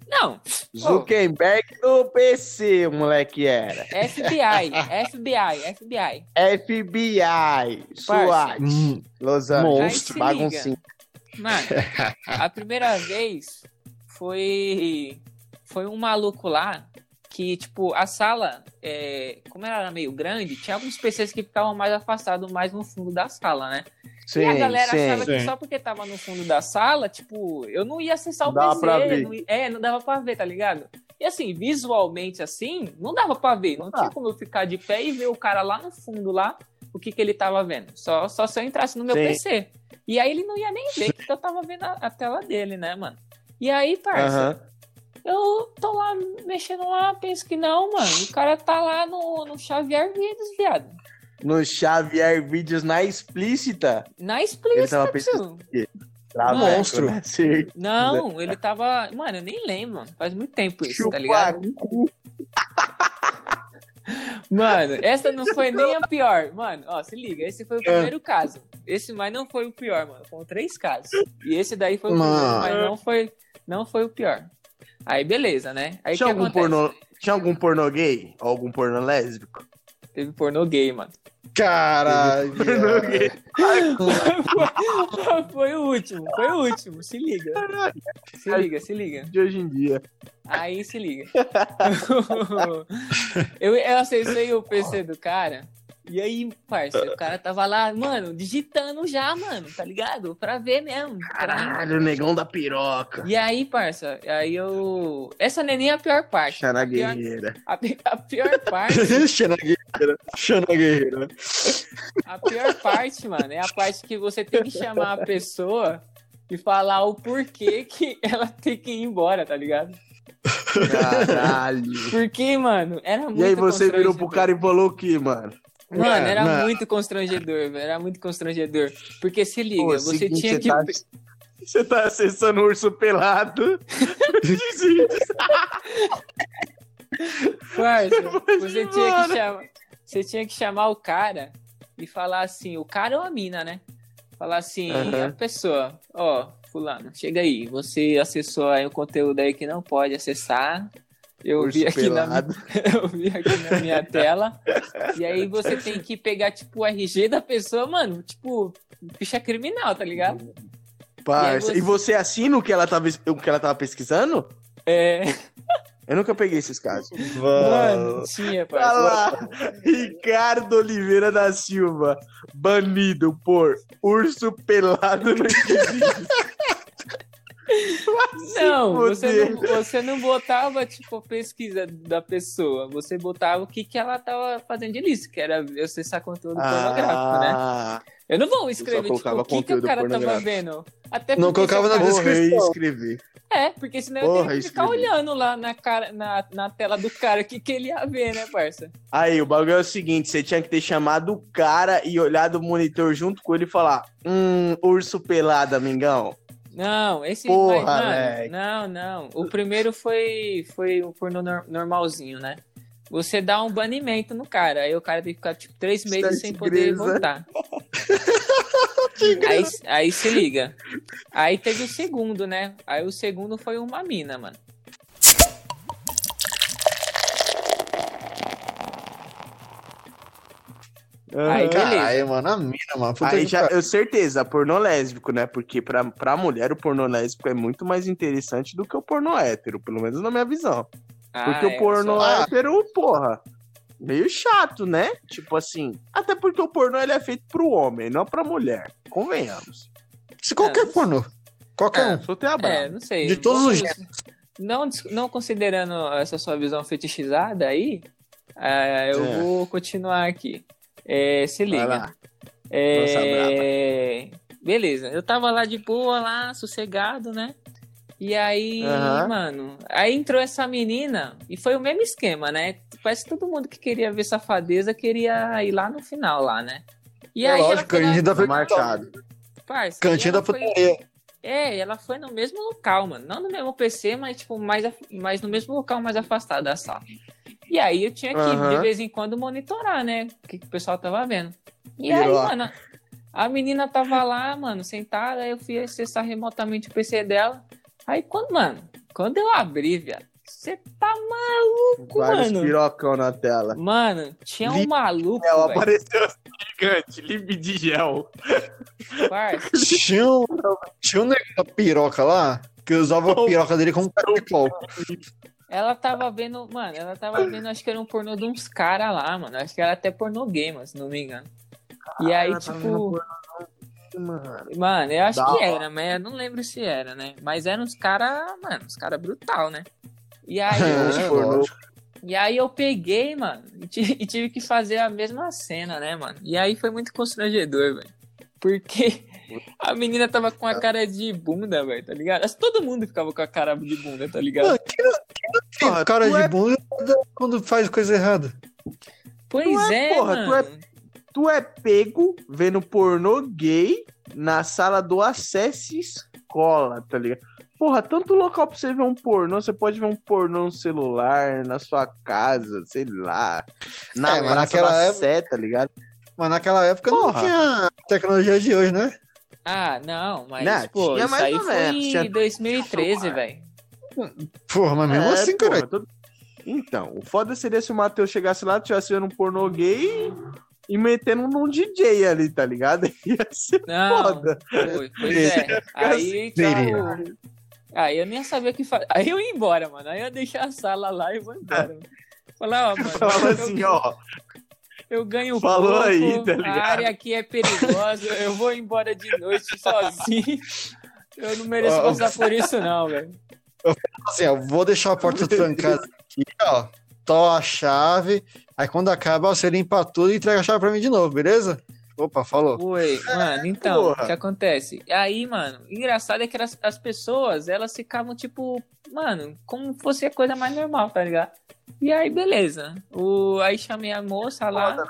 Não, Zuckerberg do PC, o moleque era. FBI, FBI, FBI. FBI, SWAT. Hum, Los Angeles, se baguncinha. Mano, a primeira vez foi foi um maluco lá que, tipo, a sala, é, como ela era meio grande, tinha alguns PCs que ficavam mais afastados, mais no fundo da sala, né? Sim, e a galera sim. achava que sim. só porque tava no fundo da sala, tipo, eu não ia acessar o Dava PC. não é, não dava pra ver, tá ligado? E assim, visualmente assim, não dava pra ver. Não tinha Ah. como eu ficar de pé e ver o cara lá no fundo lá, o que que ele tava vendo. Só, só se eu entrasse no meu Sim. PC. E aí ele não ia nem ver que eu tava vendo a, a tela dele, né, mano? E aí, parça, eu tô lá mexendo lá, penso que não, mano. O cara tá lá no, no Xavier Vídeos, viado. No Xavier Vídeos na explícita. Na Ele explícita, tava tio. pensando- Mano. Monstro. Né? Não, ele tava. Mano, eu nem lembro, mano. Faz muito tempo isso, tá Chupa ligado? cu. Mano, essa não foi nem a pior. Mano, ó, se liga, esse foi o primeiro caso. Esse mas não foi o pior, mano. Foram três casos. E esse daí foi o Mano. primeiro, mas não foi, não foi o pior. Aí, beleza, né? Aí Tinha algum, acontece? pornô, tinha algum pornô gay? Ou algum pornô lésbico? Teve pornô gay, mano. Foi, foi o último, foi o último. Se liga. Se liga, se liga. De hoje em dia. Aí se liga. eu, eu acessei o PC do cara. E aí, parça, o cara tava lá, mano, digitando já, mano, tá ligado? Pra ver mesmo. Caralho, o negão da piroca. E aí, parça, aí eu. Essa nem é nem a pior parte. Xana A pior, guerreira. a, a pior parte, Xana Guerreira. A pior parte, mano, é a parte que você tem que chamar a pessoa e falar o porquê que ela tem que ir embora, tá ligado? Caralho. Porque, mano, era muito E aí você virou pro cara e falou o quê, mano? Mano, É, era não. muito constrangedor, velho. Era muito constrangedor. Porque se liga, Pô, você seguinte, tinha você que. tá- Você tá acessando o urso pelado. Parça, você tinha que chamar. Você tinha que chamar o cara e falar assim, o cara ou a mina, né? Falar assim, Aham. a pessoa, ó, fulano, chega aí, você acessou aí o conteúdo aí que não pode acessar. Eu urso vi aqui na eu vi aqui na minha tela. E aí você tem que pegar, tipo, o RG da pessoa, mano, tipo, ficha criminal, tá ligado? Parça. E aí E você assina o que ela tava, o que ela tava pesquisando? É. Eu nunca peguei esses casos. Mano, tinha, Olha parça. lá, Ricardo Oliveira da Silva, banido por urso pelado no Não, você não, você não botava, tipo, pesquisa da pessoa. Você botava o que, que ela tava fazendo de listo, que era acessar conteúdo pornográfico, né? Ah, Eu não vou escrever, tipo, o que, que o cara tava vendo. Até Não colocava eu na porra, eu descrição. escrever. É, porque senão eu Porra, teria que ficar escrevi. olhando lá na, cara, na, na tela do cara o que, que ele ia ver, né, parça? Aí, o bagulho é o seguinte: você tinha que ter chamado o cara e olhado o monitor junto com ele e falar: Hum, urso pelado, amigão. Não, esse. Porra, mas, mano, não, não. O primeiro foi, foi o pornô nor- normalzinho, né? Você dá um banimento no cara, aí o cara tem que ficar tipo três meses sem poder voltar. aí, aí se liga. Aí teve o segundo, né? Aí o segundo foi uma mina, mano. Aí, beleza. Caralho, mano, a mina, mano. Puta Aí já, eu certeza, pornô lésbico, né? Porque pra, pra mulher o pornô lésbico é muito mais interessante do que o pornô hétero, pelo menos na minha visão. Porque Ah, o é, pornô só- hétero, porra, meio chato, né? Tipo assim, até porque o pornô ele é feito pro homem, não pra mulher. Convenhamos. Se qualquer Ah, pornô. Qualquer Ah, um. Sou até É, não sei. De todos os Não, não considerando essa sua visão fetichizada aí, é, eu É. vou continuar aqui. É, se Vai liga. lá. É, Beleza, eu tava lá de boa, lá, sossegado, né? E aí, Aham. mano, aí entrou essa menina e foi o mesmo esquema, né? Parece que todo mundo que queria ver safadeza queria ir lá no final, lá, né? E É aí, lógico, foi cantinho da frente. marcado. Parça, Cantinho da foi- putaria. É, ela foi no mesmo local, mano. Não no mesmo PC, mas tipo, mais, af- mais no mesmo local, mais afastado da sala. E aí eu tinha que, Aham. de vez em quando, monitorar, né? O que, que o pessoal tava vendo. E aí, Piroca. mano, a menina tava lá, mano, sentada, aí eu fui acessar remotamente o PC dela. Aí quando, mano, quando eu abri, viado, você tá maluco, Vários mano. pirocão na tela. Mano, tinha um maluco, É, velho, apareceu gigante, lib de gel. Tinha um, tinha um negócio da piroca lá que usava a piroca dele como caracol. Ela tava vendo, mano, ela tava vendo, acho que era um pornô de uns caras lá, mano. Acho que era até pornô gay, mas se não me engano. E aí, ela tipo, Mano. mano, eu acho Da que era, mas eu não lembro se era, né? Mas eram uns caras, mano, uns caras brutal, né? E aí, É, eu, e aí eu peguei, mano, e ti- tive que fazer a mesma cena, né, mano? E aí foi muito constrangedor, velho. Porque a menina tava com a cara de bunda, velho, tá ligado? Todo mundo ficava com a cara de bunda, tá ligado? Mano, Tem Porra, cara de é- bunda quando faz coisa errada. Pois tu é, é, porra, tu é- mano. Tu é pego vendo pornô gay na sala do acesso escola, tá ligado? Porra, tanto local pra você ver um pornô, você pode ver um pornô no celular, na sua casa, sei lá. Na É, naquela época- Sé, tá ligado? Mas naquela época não Porra. tinha a tecnologia de hoje, né? Ah, não, mas, Não, pô, tinha isso mais aí ou menos, foi tinha- em 2013, tinha velho. Porra, mas mesmo É, assim, cara. todo- Então, o foda seria se o Matheus chegasse lá, tivesse vendo um pornô gay e metendo num DJ ali, tá ligado? Ia ser Não, foda. foi, pois é. Aí, tá Aí eu nem ia saber o que fazer. Aí eu ia embora, mano. Aí eu ia deixar a sala lá e vou embora. Falar, ó, mano. Falava eu- assim, ó. Eu ganho Falou pouco, aí, tá a ligado? área aqui é perigosa, eu vou embora de noite sozinho. Eu não mereço Ó, passar por isso, não, velho. Assim, ó, vou deixar a porta trancada aqui, ó. Tô a chave. Aí quando acaba, você limpa tudo e entrega a chave pra mim de novo, beleza? Opa, falou. Oi, mano, então, porra. o que acontece? Aí, mano, o engraçado é que as, as pessoas, elas ficavam, tipo, mano, como fosse a coisa mais normal, tá ligado? E aí, beleza. O, aí chamei a moça lá Foda,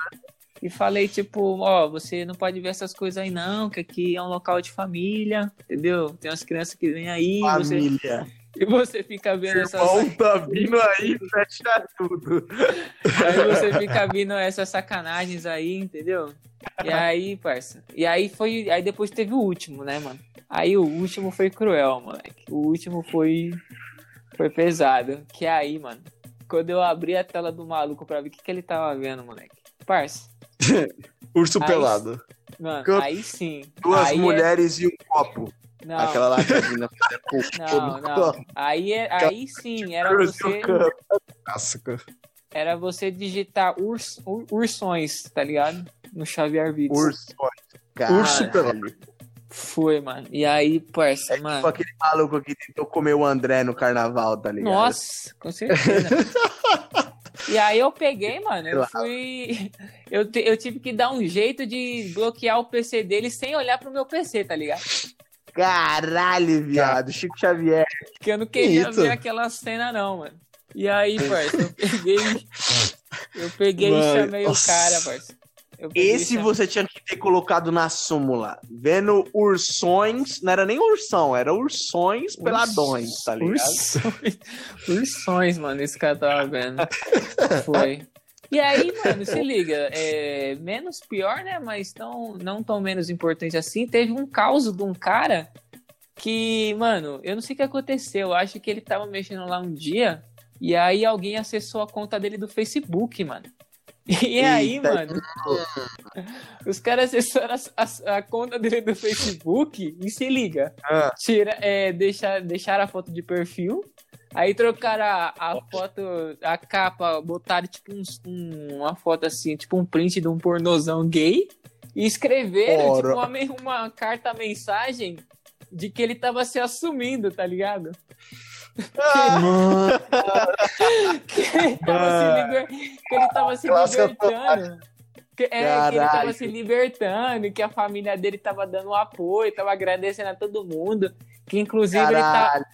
e falei, tipo, ó, você não pode ver essas coisas aí não, que aqui é um local de família, entendeu? Tem umas crianças que vêm aí, você, Família. E você fica vendo essas... Irmão tá vindo aí, fecha tudo. Aí você fica vindo essas sacanagens aí, entendeu? E aí, parça. E aí foi. Aí depois teve o último, né, mano? Aí o último foi cruel, moleque. O último foi. Foi pesado. Que aí, mano. Quando eu abri a tela do maluco pra ver o que, que ele tava vendo, moleque. Parça. Urso Aí- pelado. Mano, Campo. aí sim. Duas aí é- mulheres e um copo. Não, Aquela lá que a mina não, não. Aí, é- aí sim, era você. Era você digitar urs, ur- ursões, tá ligado? No Xavier Vídeos. Urso. Urso Caralho. Foi, mano. E aí, parça, É mano. tipo aquele maluco que tentou comer o André no carnaval, tá ligado? Nossa, com certeza. e aí eu peguei, mano, eu fui. Eu, te- eu tive que dar um jeito de bloquear o PC dele sem olhar pro meu PC, tá ligado? Caralho, viado. Chico Xavier. Porque eu não queria ver aquela cena, não, mano. E aí, parça, eu peguei. Eu peguei Mano, e chamei nossa. o cara, e Esse você tinha que ter colocado na súmula. Vendo ursões. Não era nem ursão, era ursões peladões, tá ligado? Ursões, ursões, mano, esse cara tava vendo. Foi. E aí, mano, se liga, é, menos pior, né? Mas tão, não tão menos importante assim. Teve um caos de um cara que, mano, eu não sei o que aconteceu. Eu acho que ele tava mexendo lá um dia e aí alguém acessou a conta dele do Facebook, mano. E aí, Eita, mano, os caras acessaram a, a- a conta dele do Facebook e se liga. Ah. Tira, é, deixar, deixaram a foto de perfil. Aí trocaram a, a foto, a capa, botaram tipo uns- um- uma foto assim, tipo um print de um pornozão gay. E escreveram tipo, uma, uma carta mensagem de que ele tava se assumindo, tá ligado? Mano, que ele tava se, liber- que ele tava se Clássica libertando. Que, é, que ele tava se libertando, que a família dele tava dando apoio, tava agradecendo a todo mundo. Que inclusive ele, tá, Caralho.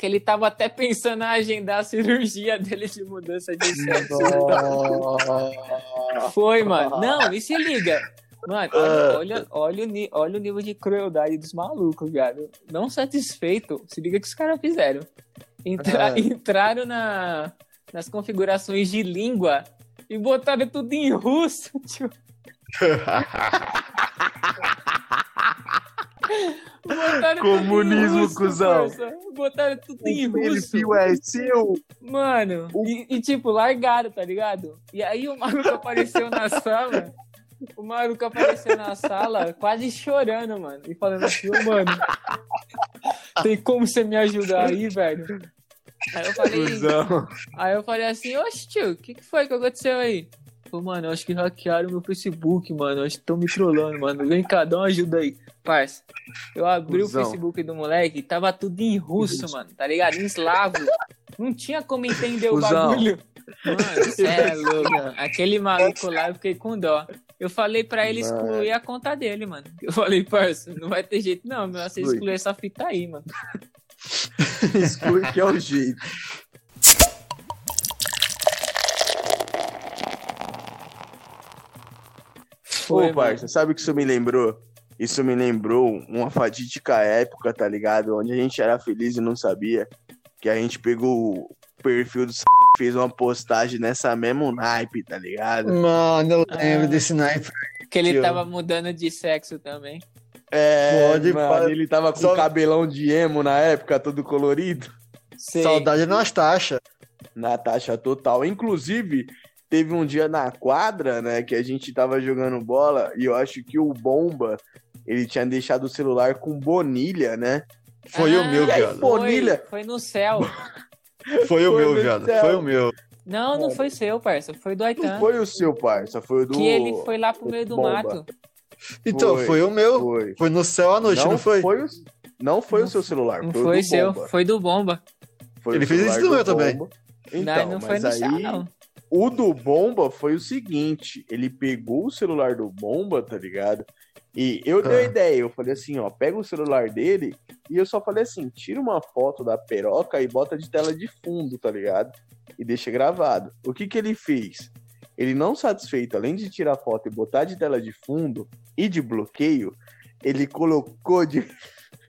Que ele tava até pensando em agendar a cirurgia dele de mudança de sexo. Foi, mano. Não, e se liga. Mano, olha, olha, olha, o, olha o nível de crueldade dos malucos, viado. Não satisfeito, se liga o que os caras fizeram. Entra- Ah. Entraram na, nas configurações de língua e botaram tudo em russo, tio. Botaram Comunismo, russo, cuzão. parça. Botaram tudo em O russo. perfil é seu. Mano, e, e, tipo, largaram, tá ligado? E aí o maluco apareceu na sala. O maluco apareceu na sala quase chorando, mano. E falando assim, mano. Tem como você me ajudar aí, velho? Aí eu falei, Cusão. aí eu falei assim, oxe, tio, o que, que foi que aconteceu aí? Pô, mano, eu acho que hackearam meu Facebook, mano. Eu acho que estão me trollando, mano. Vem cá, dá uma ajuda aí. Parça, eu abri Cusão. o Facebook do moleque e tava tudo em russo, mano. Tá ligado? Em eslavo. Não tinha como entender o Cusão. bagulho. Mano, cê é louco. Aquele maluco lá, eu fiquei com dó. Eu falei pra ele Mano. excluir a conta dele, mano. Eu falei, parça, não vai ter jeito não, meu. Você Exclui. excluir essa fita aí, mano. Exclui que é o jeito. Foi, Ô, mano. parça, sabe o que isso me lembrou? Isso me lembrou uma fatídica época, tá ligado? Onde a gente era feliz e não sabia. Que a gente pegou o perfil do fez uma postagem nessa mesma naipe, tá ligado? Mano, eu lembro Ah. desse naipe. Que ele Tio. tava mudando de sexo também. É, Pode mano, ele tava com Só- cabelão de emo na época, todo colorido. Sei. Saudade nas taxas. Natasha total. Inclusive, teve um dia na quadra, né, que a gente tava jogando bola e eu acho que o Bomba, ele tinha deixado o celular com bonilha, né? Foi o Ah, meu, E aí, viado. Foi, Bonilha. foi no céu. Foi o Foi meu, viado. céu. Foi o meu. Não, não foi seu, parça. Foi do Não Aitan. foi o seu, parça, foi o do... Que ele foi lá pro meio do Bomba. mato. Então, Foi. foi, o meu. Foi. Foi no céu à noite, não, foi? o... Não foi o seu celular, Não foi, o foi do seu, Bomba. foi do Bomba. Foi Ele o fez isso do meu também. Bomba. não, Então, não foi mas no aí... céu, não. O do Bomba foi o seguinte, ele pegou o celular do Bomba, tá ligado? E eu dei a Ah. ideia, eu falei assim, ó, pega o celular dele e eu só falei assim, tira uma foto da peroca e bota de tela de fundo, tá ligado? E deixa gravado. O que que ele fez? Ele não satisfeito, além de tirar foto e botar de tela de fundo e de bloqueio, ele colocou de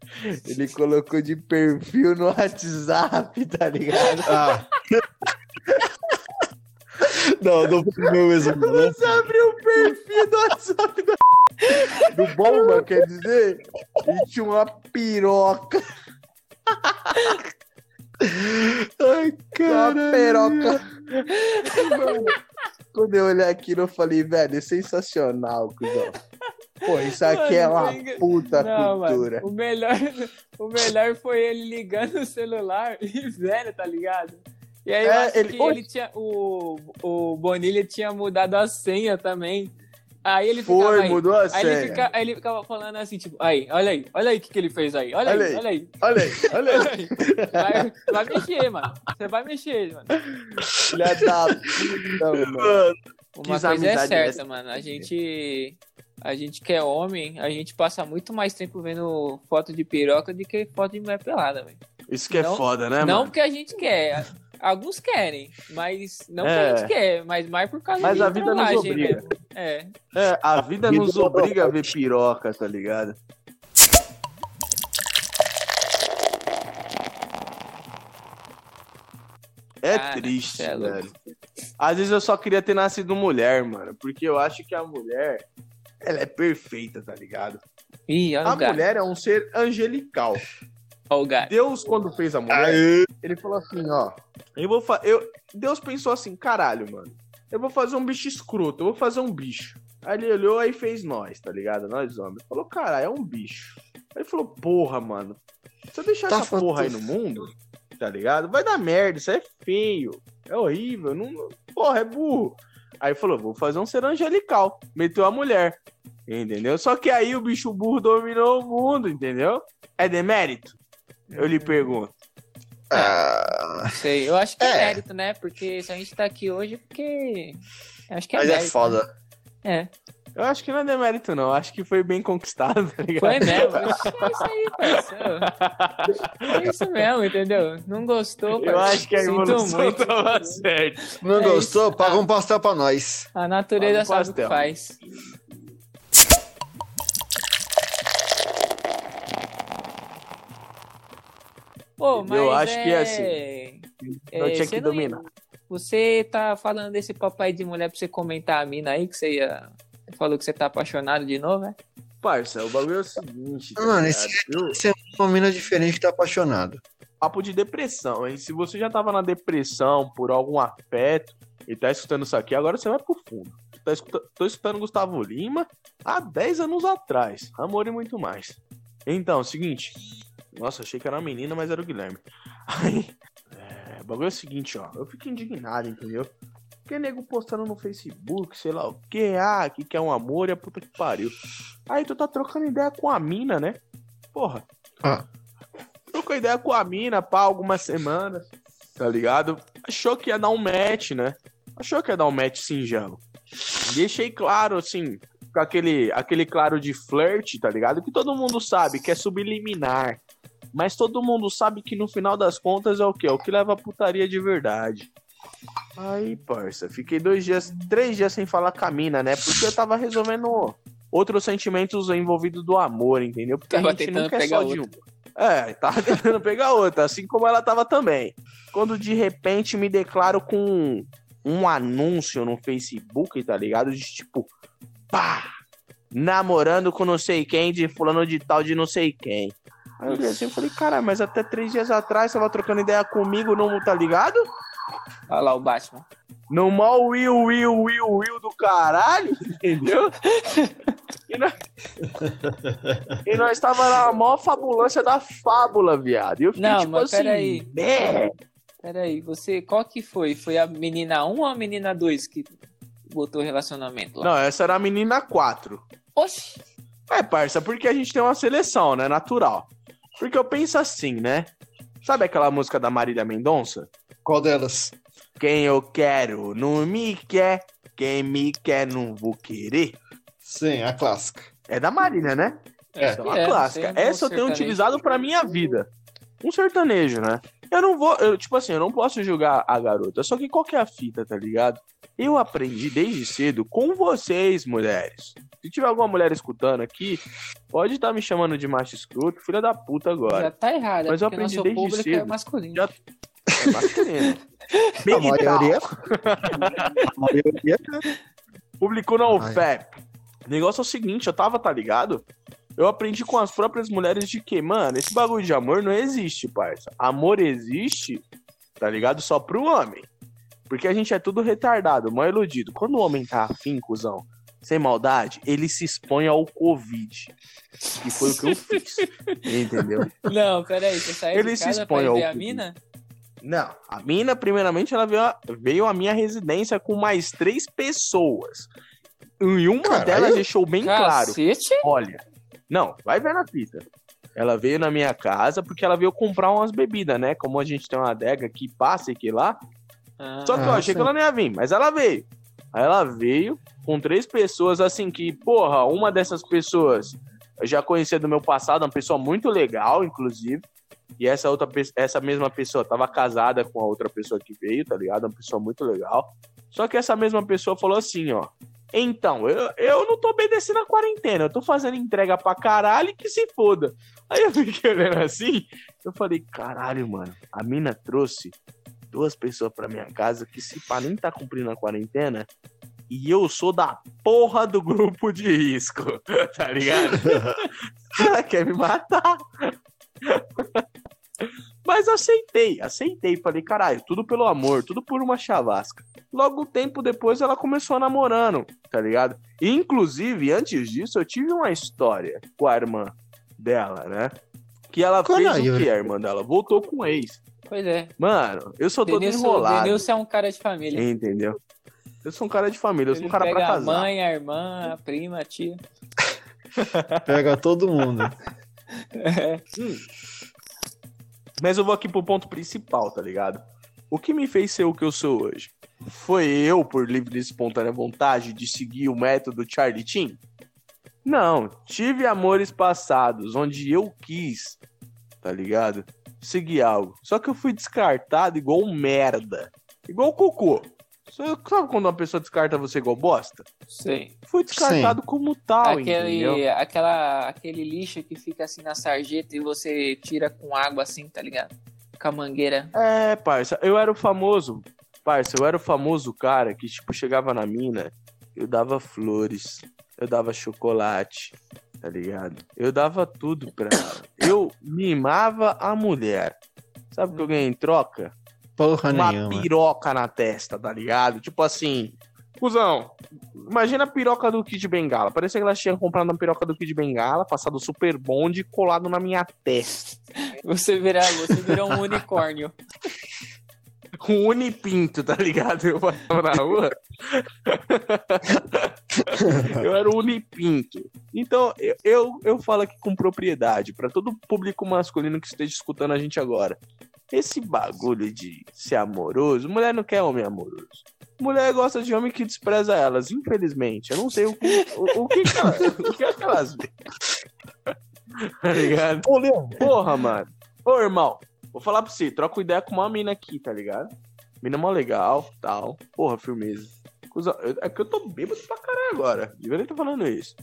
ele colocou de perfil no WhatsApp, tá ligado? Ah. não, não foi o meu mesmo. Não. Você abriu o perfil do WhatsApp do, do Bomba, quer dizer? E tinha uma piroca. Ai, Uma cara. piroca. Mano, quando eu olhei aquilo, eu falei, velho, é sensacional, cuzão. Pô, isso aqui é Mano, uma fica- puta Não, cultura. mano. O melhor, o melhor foi ele ligando o celular e velho, tá ligado? E aí eu É, acho ele- que ele tinha. O, o Bonilha tinha mudado a senha também. Aí ele ficava. Foi, aí, mudou a Aí ele, senha. fica- aí ele ficava falando assim, tipo, aí, olha aí, olha aí o que, que ele fez aí, olha, Olha aí, aí. olha aí, Olha aí, olha aí. Vai, vai mexer, mano. Você vai mexer, mano. Filha da puta, mano. Uma Diz coisa é certa, mano. A gente. A gente que é homem, a gente passa muito mais tempo vendo foto de piroca do que foto de mulher pelada, velho. Isso que é Não- foda, né, não mano? porque a gente quer. Alguns querem, mas não que É. a gente quer, mas mais por causa Mas de a vida nos obriga. mesmo. É. É, a vida nos Vida- obriga a ver piroca, tá ligado? É Cara, triste, é velho. Às vezes eu só queria ter nascido mulher, mano. Porque eu acho que a mulher, ela é perfeita, tá ligado? Ih, A gato. mulher é um ser angelical. Deus, quando fez a mulher, Aê. ele falou assim, ó. Eu vou fa... eu Deus pensou assim, caralho, mano. Eu vou fazer um bicho escroto, eu vou fazer um bicho. Aí ele olhou aí fez nós, tá ligado? Nós homens. Falou, cara, é um bicho. Aí ele falou, porra, mano. Se eu deixar Tá essa porra aí no mundo, tá ligado? Vai dar merda, isso é feio. É horrível. Não... Porra, é burro. Aí falou, vou fazer um ser angelical. Meteu a mulher. Entendeu? Só que aí o bicho burro dominou o mundo, entendeu? É demérito? Eu lhe pergunto. Ah, Sei. Eu acho que é, É. mérito, né? Porque se a gente tá aqui hoje, é porque. Acho que é mas é mérito. foda. É. Eu acho que não é demérito, não. Acho que foi bem conquistado, tá ligado? Foi mesmo. É isso aí, parceiro. É isso mesmo, entendeu? Não gostou, Eu parceiro. acho que a evolução muito. tava certa. Não É gostou? isso. Paga um pastel pra nós. A natureza um sabe o que faz. Pô, mas Eu acho é... que é assim. Não tinha você que dominar. Você tá falando desse papai de mulher pra você comentar a mina aí, que você ia... Você falou que você tá apaixonado de novo, é? Parça, o bagulho é o seguinte. tá Mano, esse- Você é uma mina diferente que tá apaixonado. papo de depressão, hein? Se você já tava na depressão por algum afeto e tá escutando isso aqui, agora você vai pro fundo. Tá escuta... Tô escutando Gustavo Lima há 10 anos atrás. Amor e muito mais. Então, seguinte. Nossa, achei que era uma menina, mas era o Guilherme. Aí. é, bagulho é o seguinte, ó. Eu fico indignado, entendeu? Porque nego postando no Facebook, sei lá o que, ah, que quer um amor e a puta que pariu. Aí tu tá trocando ideia com a mina, né? Porra. Ah. Trocou ideia com a mina, pá, algumas semanas, tá ligado? Achou que ia dar um match, né? Achou que ia dar um match singelo. Deixei claro, assim, com aquele, aquele claro de flirt, tá ligado? Que todo mundo sabe que é subliminar. Mas todo mundo sabe que no final das contas é o quê? É o que leva a putaria de verdade. Aí, parça, fiquei dois dias, três dias sem falar com a mina, né? Porque eu tava resolvendo outros sentimentos envolvidos do amor, entendeu? Porque Tava a gente nunca é pegar só de um. É, tava tentando pegar outra, assim como ela tava também. Quando de repente me declaro com um anúncio no Facebook, tá ligado? De tipo, pá, namorando com não sei quem, de fulano de tal, de não sei quem. Aí eu olhei assim e falei, cara, mas até três dias atrás tava trocando ideia comigo, não tá ligado? Olha lá o Batman. No mó Will, Will, Will, Will do caralho, entendeu? E nós, e nós tava na maior fabulância da fábula, viado. E eu fiquei Não, tipo mas assim, peraí. Peraí, você. Qual que foi? Foi a menina 1 ou a menina 2 que botou relacionamento lá? Não, essa era a menina 4. Oxi! É, parça, porque a gente tem uma seleção, né? Natural. Porque eu penso assim, né? Sabe aquela música da Marília Mendonça? Qual delas? Quem eu quero não me quer, quem me quer não vou querer. Sim, a clássica. É da Marília, né? É. Essa é uma É, clássica. Essa eu tenho utilizado pra minha vida. Um sertanejo, né? Eu não vou, eu, tipo assim, eu não posso julgar a garota. Só que qual que é a fita, tá ligado? Eu aprendi desde cedo com vocês, mulheres. Se tiver alguma mulher escutando aqui, pode estar me chamando de macho escroto, filha da puta agora. Já tá errado, Mas eu aprendi nosso desde público é cedo. masculino. Já- É masculino. A maioria. A maioria. Publicou na. OFEP. O negócio é o seguinte, eu tava, tá ligado? Eu aprendi com as próprias mulheres de que, mano, esse bagulho de amor não existe, parça. Amor existe, tá ligado? Só pro homem. Porque a gente é tudo retardado, mal iludido. Quando o homem tá afim, cuzão, sem maldade, ele se expõe ao Covid. Que foi o que eu fiz. Entendeu? Não, peraí, você saiu Ele de se casa expõe pra ao ver a mina? Não, a mina, primeiramente, ela veio, a- veio à minha residência com mais três pessoas. E uma Caralho. delas deixou bem claro. Cacete? Olha, não, vai ver na fita. Ela veio na minha casa porque ela veio comprar umas bebidas, né? Como a gente tem uma adega que passa e que lá. Ah, Só que eu Ah, achei sim. que ela não ia vir, mas ela veio. Aí ela veio com três pessoas, assim, que, porra, uma dessas pessoas eu já conhecia do meu passado, uma pessoa muito legal, inclusive. E essa outra essa mesma pessoa tava casada com a outra pessoa que veio, tá ligado? Uma pessoa muito legal. Só que essa mesma pessoa falou assim, ó. Então, eu, eu não tô obedecendo a quarentena, eu tô fazendo entrega pra caralho que se foda. Aí eu fiquei olhando assim, eu falei, caralho, mano, a mina trouxe duas pessoas pra minha casa que se pá nem tá cumprindo a quarentena e eu sou da porra do grupo de risco, tá ligado? Ela quer me matar. Mas aceitei, aceitei. Falei, caralho, tudo pelo amor, tudo por uma chavasca. Logo um tempo depois ela começou namorando, tá ligado? E, inclusive, antes disso, eu tive uma história com a irmã dela, né? Que ela fez Caralho. o que, a irmã dela? Voltou com o ex. Pois é. Mano, eu sou todo enrolado. Denilson é um cara de família. Entendeu? Eu sou um cara de família, eu sou um cara pra pega a casar. mãe, a irmã, a prima, a tia. Pega todo mundo. Hum. Mas eu vou aqui pro ponto principal, tá ligado? O que me fez ser o que eu sou hoje? Foi eu, por livre e espontânea vontade, de seguir o método Charlie Chin? Não, tive amores passados onde eu quis, tá ligado? Seguir algo. Só que eu fui descartado igual um merda. Igual cocô. Sabe quando uma pessoa descarta você igual bosta? Sei. Fui descartado como tal, entendeu? Aquele, aquela, aquele lixo que fica assim na sarjeta e você tira com água assim, tá ligado? Com a mangueira. É, parça, eu era o famoso. Parça, eu era o famoso cara que, tipo, chegava na mina, eu dava flores, eu dava chocolate, tá ligado? Eu dava tudo pra ela. Eu mimava a mulher. Sabe o que eu ganhei em troca? Porra Uma nenhuma. piroca na testa, tá ligado? Tipo assim. Cusão, imagina a piroca do Kid Bengala. Parecia que ela tinha comprado uma piroca do Kid Bengala, passado super bonde e colado na minha testa. Você virá, você virou um unicórnio. um unipinto, tá ligado? Eu passava na rua. eu era um unipinto. Então, eu, eu, eu falo aqui com propriedade, para todo público masculino que esteja escutando a gente agora. Esse bagulho de ser amoroso, mulher não quer homem amoroso. Mulher gosta de homem que despreza elas, infelizmente. Eu não sei o que, o, o que, que, ela, o que, é que elas veem. tá ligado? Ô, Leão, Porra, mano. Ô, irmão, vou falar pra você, troca ideia com uma mina aqui, tá ligado? Mina mó legal, tal. Porra, firmeza. É que eu tô bêbado pra caralho agora. Nem tô falando isso.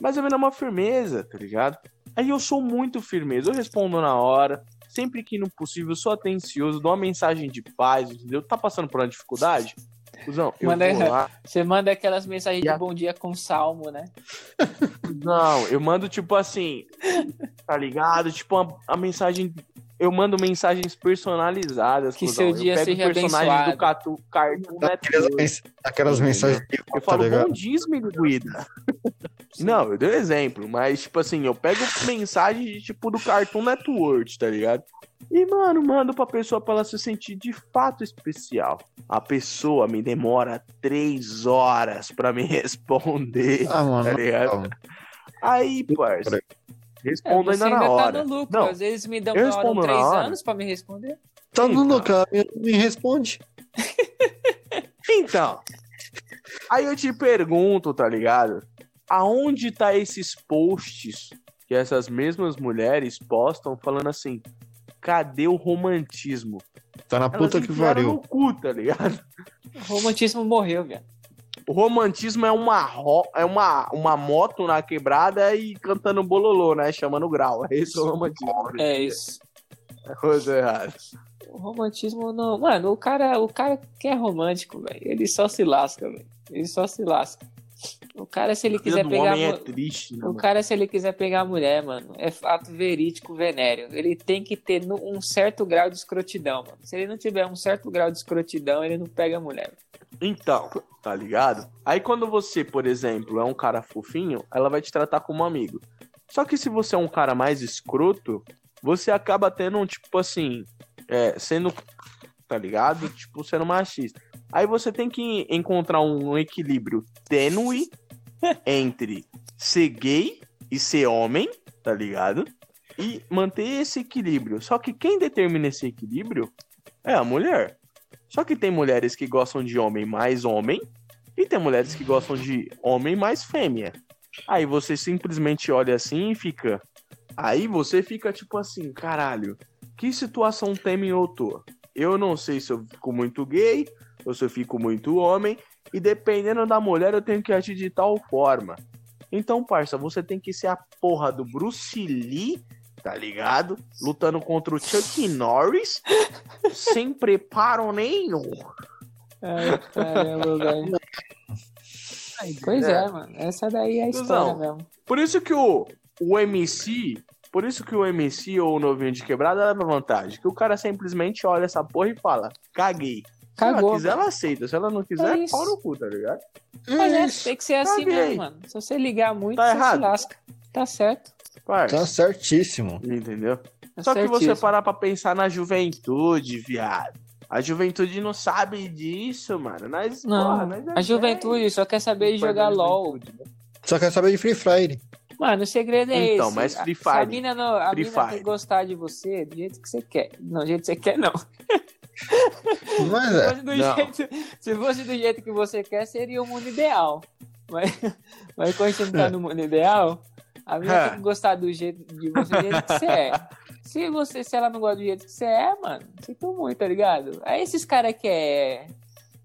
Mas a mina é uma firmeza, tá ligado? Aí eu sou muito firmeza. Eu respondo na hora. Sempre que no possível, sou atencioso, dou uma mensagem de paz, entendeu? Tá passando por uma dificuldade? Cusão, eu Manda- vou lá. Você manda aquelas mensagens de bom dia com salmo, né? Não, eu mando tipo assim, tá ligado? Tipo a mensagem. Eu mando mensagens personalizadas. Que seu dia eu pego seja personagens abençoado. do Catu, Cartoon aquelas, mens- aquelas mensagens de Eu tá falo, ligado? bom dia, Guida. Não, eu dei um exemplo, mas tipo assim, eu pego mensagens de, tipo do Cartoon Network, tá ligado? E, mano, mando pra pessoa pra ela se sentir de fato especial. A pessoa me demora três horas pra me responder, Ah, mano. tá ligado? Aí, parça, respondo você ainda ainda na hora. tá no lucro. Não, Às vezes me dão eu respondo na três hora. anos pra me responder. Tá no Então. lugar, me responde. Então, aí eu te pergunto, tá ligado? Aonde tá esses posts que essas mesmas mulheres postam falando assim, cadê o romantismo? Tá na Elas puta que pariu. no cu, tá ligado? O romantismo morreu, velho. O romantismo é uma, ro- é uma, uma moto na quebrada e cantando bololô, né? Chamando grau. É o romantismo. É isso. Coisa errada. O romantismo não. Mano, o cara, o cara que é romântico, velho, ele só se lasca, velho. Ele só se lasca. O cara, se ele quiser pegar. homem é triste, né? O mano? cara, se ele quiser pegar a mulher, mano, é fato verídico, venéreo. Ele tem que ter um certo grau de escrotidão, mano. Se ele não tiver um certo grau de escrotidão, ele não pega a mulher. Então, tá ligado? Aí quando você, por exemplo, é um cara fofinho, ela vai te tratar como amigo. Só que se você é um cara mais escroto, você acaba tendo um tipo assim, é, sendo, tá ligado? Tipo, sendo machista. Aí você tem que encontrar um equilíbrio tênue entre ser gay e ser homem, tá ligado? E manter esse equilíbrio. Só que quem determina esse equilíbrio é a mulher. Só que tem mulheres que gostam de homem mais homem e tem mulheres que gostam de homem mais fêmea. Aí você simplesmente olha assim e fica. Aí você fica tipo assim, caralho, que situação teme eu tô? Eu não sei se eu fico muito gay ou se eu fico muito homem. E dependendo da mulher, eu tenho que agir de tal forma. Então, parça, você tem que ser a porra do Bruce Lee, tá ligado? Lutando contra o Chuck Norris, sem preparo nenhum. Ai, caramba, velho. Pois é, mano. Essa daí é a história Cusão. mesmo. Por isso que o, o MC, por isso que o MC ou o novinho de quebrada leva vantagem. Que o cara simplesmente olha essa porra e fala, caguei. Se ela Cagou. quiser, ela aceita. Se ela não quiser, É pau no cu, tá ligado? Mas é, Isso. tem que ser assim Caguei. mesmo, mano. Se você ligar muito, Tá você errado. se lasca. Tá certo. Parça, Tá certíssimo. entendeu? Tá Só que você certíssimo. parar pra pensar na juventude, viado. A juventude não sabe disso, mano. Nós, Não, porra, nós é a juventude só quer saber de jogar da LOL. Só quer saber de Free Fire. Mano, o segredo é Então, esse. mas Free Se a Fire. mina, não, a Free mina tem Fire. que gostar de você do jeito que você quer. Não, do jeito que você quer, não. Mas Se é. fosse, do Não. jeito, se fosse do jeito que você quer, seria o mundo ideal. Mas, mas quando você não tá no mundo ideal, a mina É. tem que gostar do jeito de você do jeito que você é. Se, você, se ela não gosta do jeito que você é, mano, sinto muito, tá ligado? Aí esses caras que é,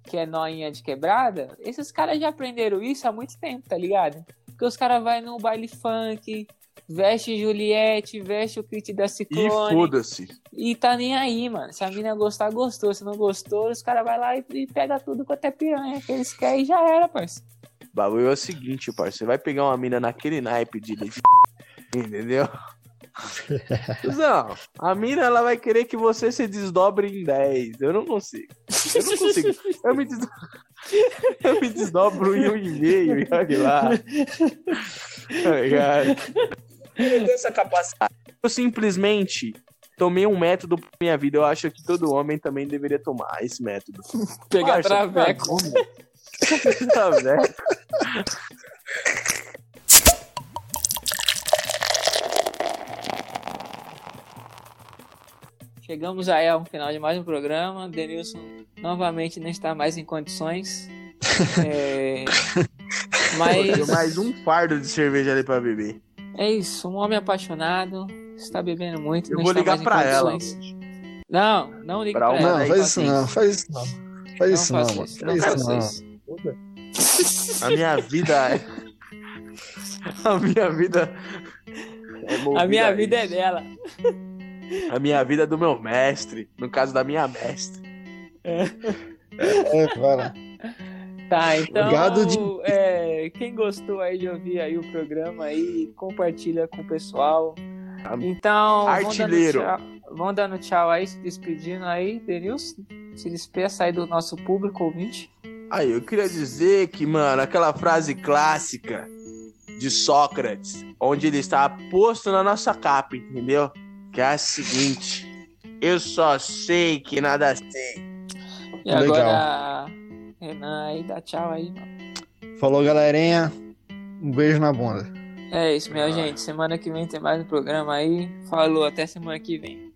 que é noinha de quebrada, esses caras já aprenderam isso há muito tempo, tá ligado? Porque os caras vão no baile funk, veste Juliette, veste o kit da E Ciclone. foda-se. E tá nem aí, mano. Se a mina gostar, gostou. Se não gostou, os caras vão lá e, e pega tudo quanto é piranha que eles querem e já era, parceiro. O bagulho é o seguinte, parceiro. Você vai pegar uma mina naquele naipe de entendeu? Não, a mina ela vai querer que você se desdobre em 10. Eu não consigo. Eu não consigo. Eu me, desdo... eu me desdobro em um e meio e olha lá. Tá tenho essa capacidade. Eu simplesmente tomei um método pra minha vida. Eu acho que todo homem também deveria tomar esse método. Pegar Parça, traveco. Traveco. Chegamos aí ao final de mais um programa. Denilson novamente não está mais em condições. É, Mas mais um fardo de cerveja ali pra beber. é isso, um homem apaixonado, está bebendo muito. Eu não vou está ligar pra ela. Não, não liga uma ela. Não, faz isso não, faz isso não. Faz isso não, mano. Faz isso não. A minha vida é. A minha vida. é A minha a vida é dela. A minha vida é do meu mestre. No caso da minha mestre. É, para. Tá, então, Gado de- é, quem gostou aí de ouvir aí o programa aí, compartilha com o pessoal. Então, Artilheiro. Vão dando, dando tchau aí, se despedindo aí, Denilson. Se despeça aí do nosso público ouvinte. Aí, eu queria dizer que, mano, aquela frase clássica de Sócrates, onde ele está posto na nossa capa, entendeu? Que é a seguinte: Eu só sei que nada sei. E Legal. agora, Renan aí, dá tchau aí. mano. Falou, galerinha. Um beijo na bunda. É isso, minha Ah. gente. Semana que vem tem mais um programa aí. Falou, até semana que vem.